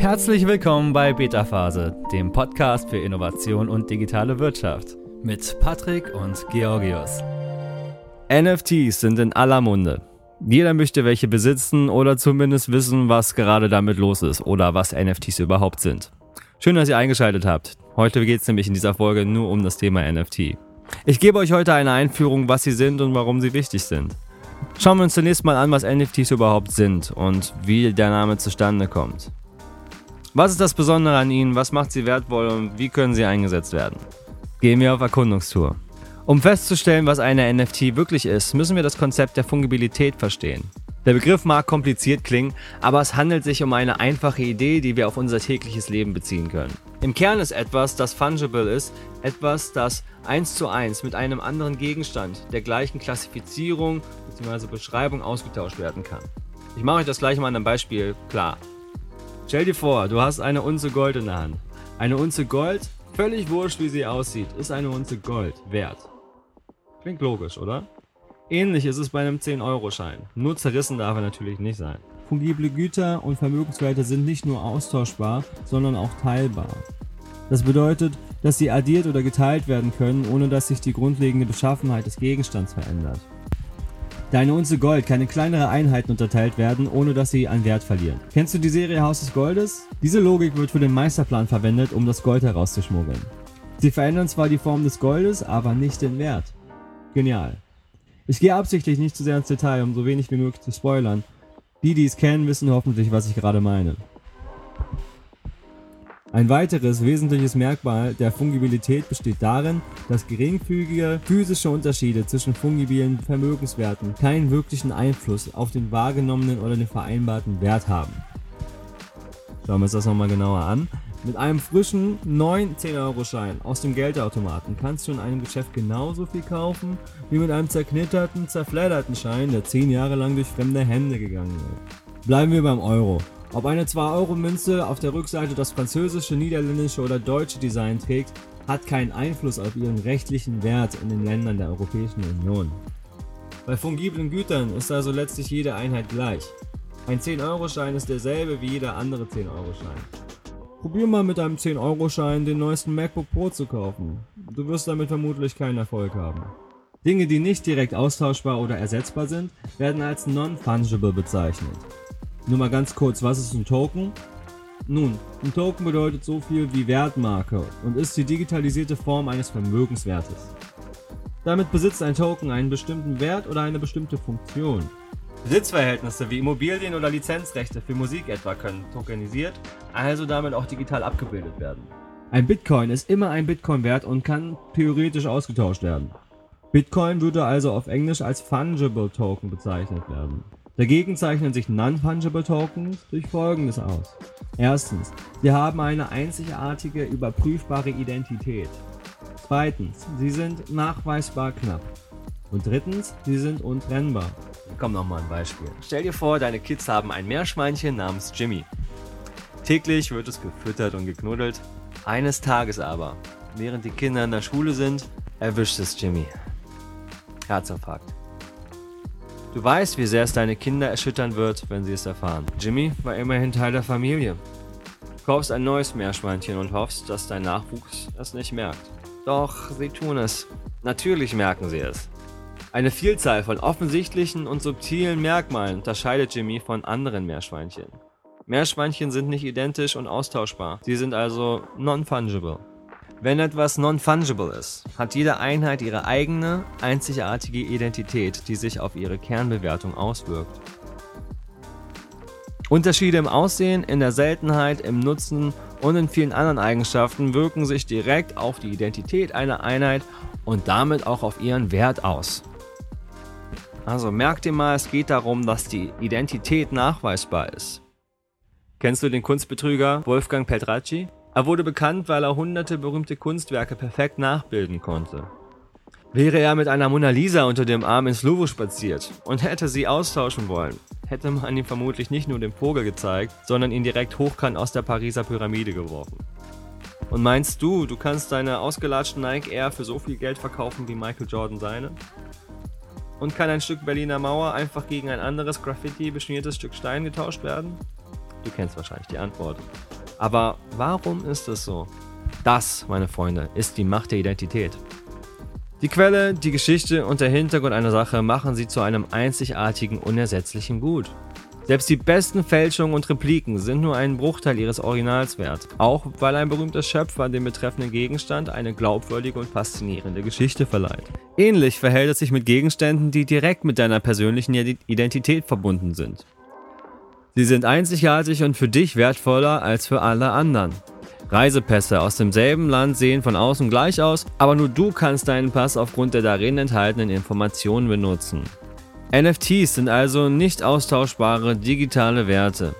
Herzlich willkommen bei Beta Phase, dem Podcast für Innovation und digitale Wirtschaft mit Patrick und Georgios. NFTs sind in aller Munde. Jeder möchte welche besitzen oder zumindest wissen, was gerade damit los ist oder was NFTs überhaupt sind. Schön, dass ihr eingeschaltet habt. Heute geht es nämlich in dieser Folge nur um das Thema NFT. Ich gebe euch heute eine Einführung, was sie sind und warum sie wichtig sind. Schauen wir uns zunächst mal an, was NFTs überhaupt sind und wie der Name zustande kommt. Was ist das Besondere an ihnen, was macht sie wertvoll und wie können sie eingesetzt werden? Gehen wir auf Erkundungstour. Um festzustellen, was eine NFT wirklich ist, müssen wir das Konzept der Fungibilität verstehen. Der Begriff mag kompliziert klingen, aber es handelt sich um eine einfache Idee, die wir auf unser tägliches Leben beziehen können. Im Kern ist etwas, das fungible ist, etwas, das eins zu eins mit einem anderen Gegenstand der gleichen Klassifizierung bzw. Beschreibung ausgetauscht werden kann. Ich mache euch das gleich mal an einem Beispiel klar. Stell dir vor, du hast eine Unze Gold in der Hand. Eine Unze Gold, völlig wurscht wie sie aussieht, ist eine Unze Gold wert. Klingt logisch, oder? Ähnlich ist es bei einem 10-Euro-Schein. Nur zerrissen darf er natürlich nicht sein. Fungible Güter und Vermögenswerte sind nicht nur austauschbar, sondern auch teilbar. Das bedeutet, dass sie addiert oder geteilt werden können, ohne dass sich die grundlegende Beschaffenheit des Gegenstands verändert. Deine Unze Gold kann in kleinere Einheiten unterteilt werden, ohne dass sie an Wert verlieren. Kennst du die Serie Haus des Goldes? Diese Logik wird für den Meisterplan verwendet, um das Gold herauszuschmuggeln. Sie verändern zwar die Form des Goldes, aber nicht den Wert. Genial. Ich gehe absichtlich nicht zu sehr ins Detail, um so wenig wie möglich zu spoilern. Die, die es kennen, wissen hoffentlich, was ich gerade meine. Ein weiteres wesentliches Merkmal der Fungibilität besteht darin, dass geringfügige physische Unterschiede zwischen fungibilen Vermögenswerten keinen wirklichen Einfluss auf den wahrgenommenen oder den vereinbarten Wert haben. Schauen wir uns das nochmal genauer an. Mit einem frischen neuen 10-Euro-Schein aus dem Geldautomaten kannst du in einem Geschäft genauso viel kaufen wie mit einem zerknitterten, zerfledderten Schein, der 10 Jahre lang durch fremde Hände gegangen ist. Bleiben wir beim Euro. Ob eine 2-Euro-Münze auf der Rückseite das französische, niederländische oder deutsche Design trägt, hat keinen Einfluss auf ihren rechtlichen Wert in den Ländern der Europäischen Union. Bei fungiblen Gütern ist also letztlich jede Einheit gleich. Ein 10-Euro-Schein ist derselbe wie jeder andere 10-Euro-Schein. Probier mal mit einem 10-Euro-Schein den neuesten MacBook Pro zu kaufen. Du wirst damit vermutlich keinen Erfolg haben. Dinge, die nicht direkt austauschbar oder ersetzbar sind, werden als non-fungible bezeichnet. Nur mal ganz kurz, was ist ein Token? Nun, ein Token bedeutet so viel wie Wertmarke und ist die digitalisierte Form eines Vermögenswertes. Damit besitzt ein Token einen bestimmten Wert oder eine bestimmte Funktion. Besitzverhältnisse wie Immobilien oder Lizenzrechte für Musik etwa können tokenisiert, also damit auch digital abgebildet werden. Ein Bitcoin ist immer ein Bitcoin wert und kann theoretisch ausgetauscht werden. Bitcoin würde also auf Englisch als Fungible Token bezeichnet werden. Dagegen zeichnen sich Non-Fungible Tokens durch folgendes aus. Erstens, sie haben eine einzigartige, überprüfbare Identität. Zweitens, sie sind nachweisbar knapp. Und drittens, sie sind untrennbar. Komm noch mal ein Beispiel. Stell dir vor, deine Kids haben ein Meerschweinchen namens Jimmy. Täglich wird es gefüttert und geknuddelt. Eines Tages aber, während die Kinder in der Schule sind, erwischt es Jimmy. Herzinfarkt. Du weißt, wie sehr es deine Kinder erschüttern wird, wenn sie es erfahren. Jimmy war immerhin Teil der Familie. Du kaufst ein neues Meerschweinchen und hoffst, dass dein Nachwuchs es nicht merkt. Doch sie tun es. Natürlich merken sie es. Eine Vielzahl von offensichtlichen und subtilen Merkmalen unterscheidet Jimmy von anderen Meerschweinchen. Meerschweinchen sind nicht identisch und austauschbar. Sie sind also non-fungible. Wenn etwas non-fungible ist, hat jede Einheit ihre eigene, einzigartige Identität, die sich auf ihre Kernbewertung auswirkt. Unterschiede im Aussehen, in der Seltenheit, im Nutzen und in vielen anderen Eigenschaften wirken sich direkt auf die Identität einer Einheit und damit auch auf ihren Wert aus. Also merkt ihr mal, es geht darum, dass die Identität nachweisbar ist. Kennst du den Kunstbetrüger Wolfgang Petracci? Er wurde bekannt, weil er hunderte berühmte Kunstwerke perfekt nachbilden konnte. Wäre er mit einer Mona Lisa unter dem Arm ins Louvre spaziert und hätte sie austauschen wollen, hätte man ihm vermutlich nicht nur den Vogel gezeigt, sondern ihn direkt hochkant aus der Pariser Pyramide geworfen. Und meinst du, du kannst deine ausgelatschten Nike Air für so viel Geld verkaufen wie Michael Jordan seine? Und kann ein Stück Berliner Mauer einfach gegen ein anderes Graffiti beschmiertes Stück Stein getauscht werden? Du kennst wahrscheinlich die Antwort. Aber warum ist es so? Das, meine Freunde, ist die Macht der Identität. Die Quelle, die Geschichte und der Hintergrund einer Sache machen sie zu einem einzigartigen, unersetzlichen Gut. Selbst die besten Fälschungen und Repliken sind nur einen Bruchteil ihres Originals wert, auch weil ein berühmter Schöpfer dem betreffenden Gegenstand eine glaubwürdige und faszinierende Geschichte verleiht. Ähnlich verhält es sich mit Gegenständen, die direkt mit deiner persönlichen Identität verbunden sind. Sie sind einzigartig und für dich wertvoller als für alle anderen. Reisepässe aus demselben Land sehen von außen gleich aus, aber nur du kannst deinen Pass aufgrund der darin enthaltenen Informationen benutzen. NFTs sind also nicht austauschbare digitale Werte.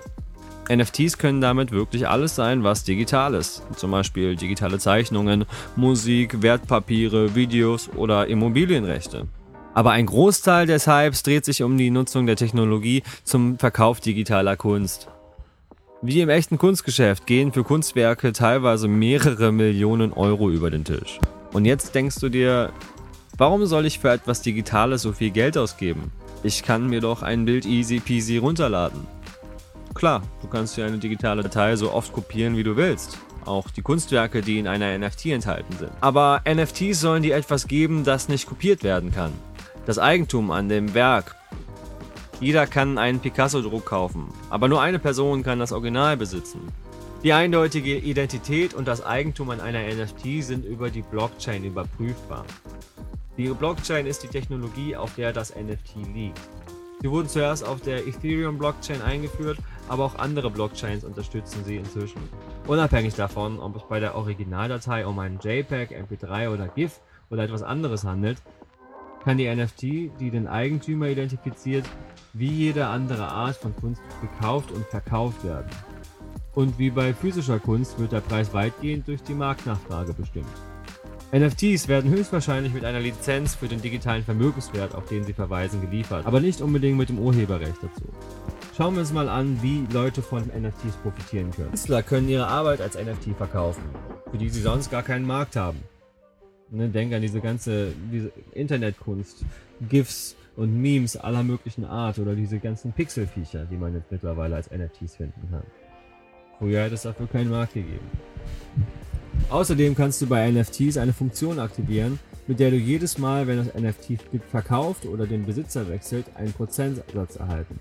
NFTs können damit wirklich alles sein, was digital ist. Zum Beispiel digitale Zeichnungen, Musik, Wertpapiere, Videos oder Immobilienrechte. Aber ein Großteil des Hypes dreht sich um die Nutzung der Technologie zum Verkauf digitaler Kunst. Wie im echten Kunstgeschäft gehen für Kunstwerke teilweise mehrere Millionen Euro über den Tisch. Und jetzt denkst du dir, warum soll ich für etwas Digitales so viel Geld ausgeben? Ich kann mir doch ein Bild easy peasy runterladen. Klar, du kannst dir eine digitale Datei so oft kopieren, wie du willst. Auch die Kunstwerke, die in einer NFT enthalten sind. Aber NFTs sollen dir etwas geben, das nicht kopiert werden kann. Das Eigentum an dem Werk. Jeder kann einen Picasso-Druck kaufen, aber nur eine Person kann das Original besitzen. Die eindeutige Identität und das Eigentum an einer NFT sind über die Blockchain überprüfbar. Die Blockchain ist die Technologie, auf der das NFT liegt. Sie wurden zuerst auf der Ethereum Blockchain eingeführt, aber auch andere Blockchains unterstützen sie inzwischen. Unabhängig davon, ob es bei der Originaldatei um einen JPEG, MP3 oder GIF oder etwas anderes handelt, kann die NFT, die den Eigentümer identifiziert, wie jede andere Art von Kunst gekauft und verkauft werden. Und wie bei physischer Kunst wird der Preis weitgehend durch die Marktnachfrage bestimmt. NFTs werden höchstwahrscheinlich mit einer Lizenz für den digitalen Vermögenswert, auf den sie verweisen, geliefert, aber nicht unbedingt mit dem Urheberrecht dazu. Schauen wir uns mal an, wie Leute von NFTs profitieren können. Künstler können ihre Arbeit als NFT verkaufen, für die sie sonst gar keinen Markt haben. Ne, denk an diese ganze diese Internetkunst, GIFs und Memes aller möglichen Art oder diese ganzen Pixelviecher, die man jetzt mittlerweile als NFTs finden kann. Früher hätte es dafür keinen Markt gegeben. Außerdem kannst du bei NFTs eine Funktion aktivieren, mit der du jedes Mal, wenn das NFT verkauft oder den Besitzer wechselt, einen Prozentsatz erhalten.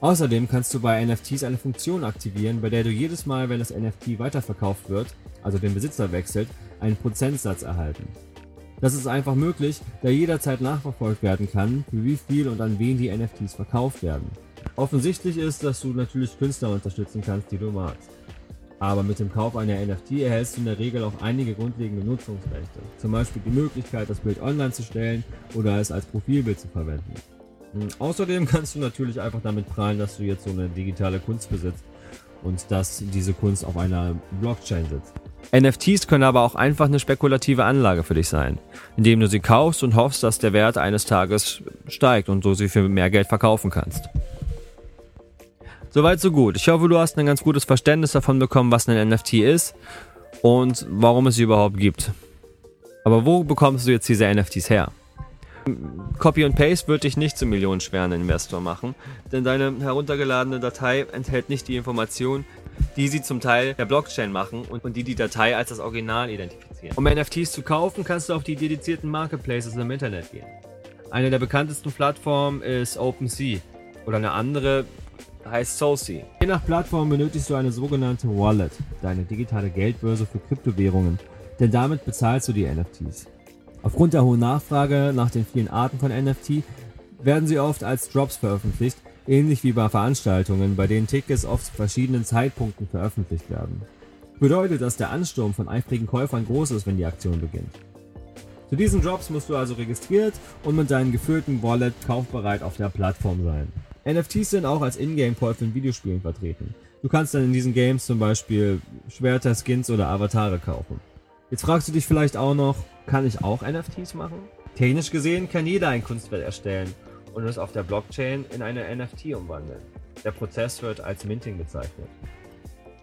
Außerdem kannst du bei NFTs eine Funktion aktivieren, bei der du jedes Mal, wenn das NFT weiterverkauft wird, also den Besitzer wechselt, einen Prozentsatz erhalten. Das ist einfach möglich, da jederzeit nachverfolgt werden kann, für wie viel und an wen die NFTs verkauft werden. Offensichtlich ist, dass du natürlich Künstler unterstützen kannst, die du magst. Aber mit dem Kauf einer NFT erhältst du in der Regel auch einige grundlegende Nutzungsrechte. Zum Beispiel die Möglichkeit, das Bild online zu stellen oder es als Profilbild zu verwenden. Hm, außerdem kannst du natürlich einfach damit prahlen, dass du jetzt so eine digitale Kunst besitzt und dass diese Kunst auf einer Blockchain sitzt. NFTs können aber auch einfach eine spekulative Anlage für dich sein, indem du sie kaufst und hoffst, dass der Wert eines Tages steigt und du sie für mehr Geld verkaufen kannst. Soweit so gut. Ich hoffe, du hast ein ganz gutes Verständnis davon bekommen, was ein NFT ist und warum es sie überhaupt gibt. Aber wo bekommst du jetzt diese NFTs her? Copy und Paste wird dich nicht zum millionenschweren Investor machen, denn deine heruntergeladene Datei enthält nicht die Informationen, die sie zum Teil der Blockchain machen und die die Datei als das Original identifizieren. Um NFTs zu kaufen, kannst du auf die dedizierten Marketplaces im Internet gehen. Eine der bekanntesten Plattformen ist OpenSea oder eine andere heißt Soulsea. Je nach Plattform benötigst du eine sogenannte Wallet, deine digitale Geldbörse für Kryptowährungen, denn damit bezahlst du die NFTs. Aufgrund der hohen Nachfrage nach den vielen Arten von NFT werden sie oft als Drops veröffentlicht, ähnlich wie bei Veranstaltungen, bei denen Tickets oft zu verschiedenen Zeitpunkten veröffentlicht werden. Bedeutet, dass der Ansturm von eifrigen Käufern groß ist, wenn die Aktion beginnt. Zu diesen Drops musst du also registriert und mit deinem gefüllten Wallet kaufbereit auf der Plattform sein. NFTs sind auch als Ingame-Käufe in Videospielen vertreten. Du kannst dann in diesen Games zum Beispiel Schwerter, Skins oder Avatare kaufen. Jetzt fragst du dich vielleicht auch noch, kann ich auch NFTs machen? Technisch gesehen kann jeder ein Kunstwerk erstellen und es auf der Blockchain in eine NFT umwandeln. Der Prozess wird als Minting bezeichnet.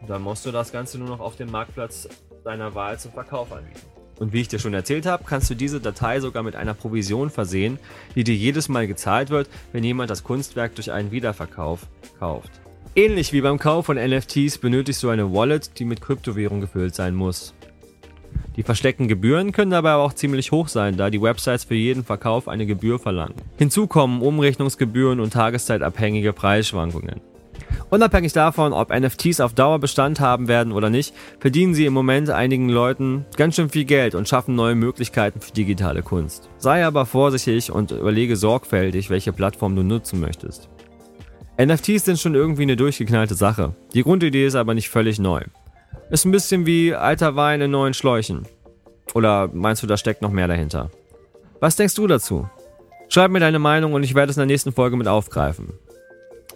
Dann musst du das Ganze nur noch auf dem Marktplatz deiner Wahl zum Verkauf anbieten. Und wie ich dir schon erzählt habe, kannst du diese Datei sogar mit einer Provision versehen, die dir jedes Mal gezahlt wird, wenn jemand das Kunstwerk durch einen Wiederverkauf kauft. Ähnlich wie beim Kauf von NFTs benötigst du eine Wallet, die mit Kryptowährung gefüllt sein muss. Die versteckten Gebühren können dabei aber auch ziemlich hoch sein, da die Websites für jeden Verkauf eine Gebühr verlangen. Hinzu kommen Umrechnungsgebühren und tageszeitabhängige Preisschwankungen. Unabhängig davon, ob NFTs auf Dauer Bestand haben werden oder nicht, verdienen sie im Moment einigen Leuten ganz schön viel Geld und schaffen neue Möglichkeiten für digitale Kunst. Sei aber vorsichtig und überlege sorgfältig, welche Plattform du nutzen möchtest. NFTs sind schon irgendwie eine durchgeknallte Sache. Die Grundidee ist aber nicht völlig neu. Ist ein bisschen wie alter Wein in neuen Schläuchen. Oder meinst du, da steckt noch mehr dahinter? Was denkst du dazu? Schreib mir deine Meinung und ich werde es in der nächsten Folge mit aufgreifen.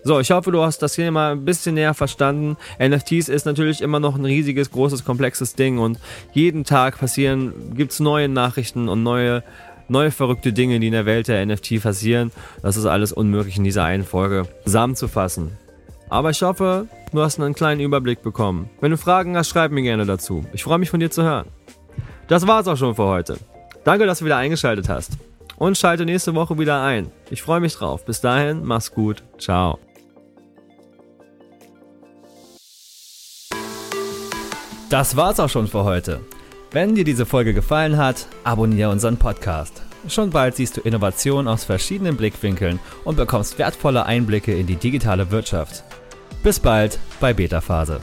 So, ich hoffe, du hast das hier mal ein bisschen näher verstanden. NFTs ist natürlich immer noch ein riesiges, großes, komplexes Ding und jeden Tag passieren, gibt es neue Nachrichten und neue, neue verrückte Dinge, die in der Welt der NFT passieren. Das ist alles unmöglich in dieser einen Folge zusammenzufassen. Aber ich hoffe, du hast einen kleinen Überblick bekommen. Wenn du Fragen hast, schreib mir gerne dazu. Ich freue mich von dir zu hören. Das war's auch schon für heute. Danke, dass du wieder eingeschaltet hast. Und schalte nächste Woche wieder ein. Ich freue mich drauf. Bis dahin, mach's gut. Ciao. Das war's auch schon für heute. Wenn dir diese Folge gefallen hat, abonniere unseren Podcast. Schon bald siehst du Innovationen aus verschiedenen Blickwinkeln und bekommst wertvolle Einblicke in die digitale Wirtschaft. Bis bald bei Beta Phase.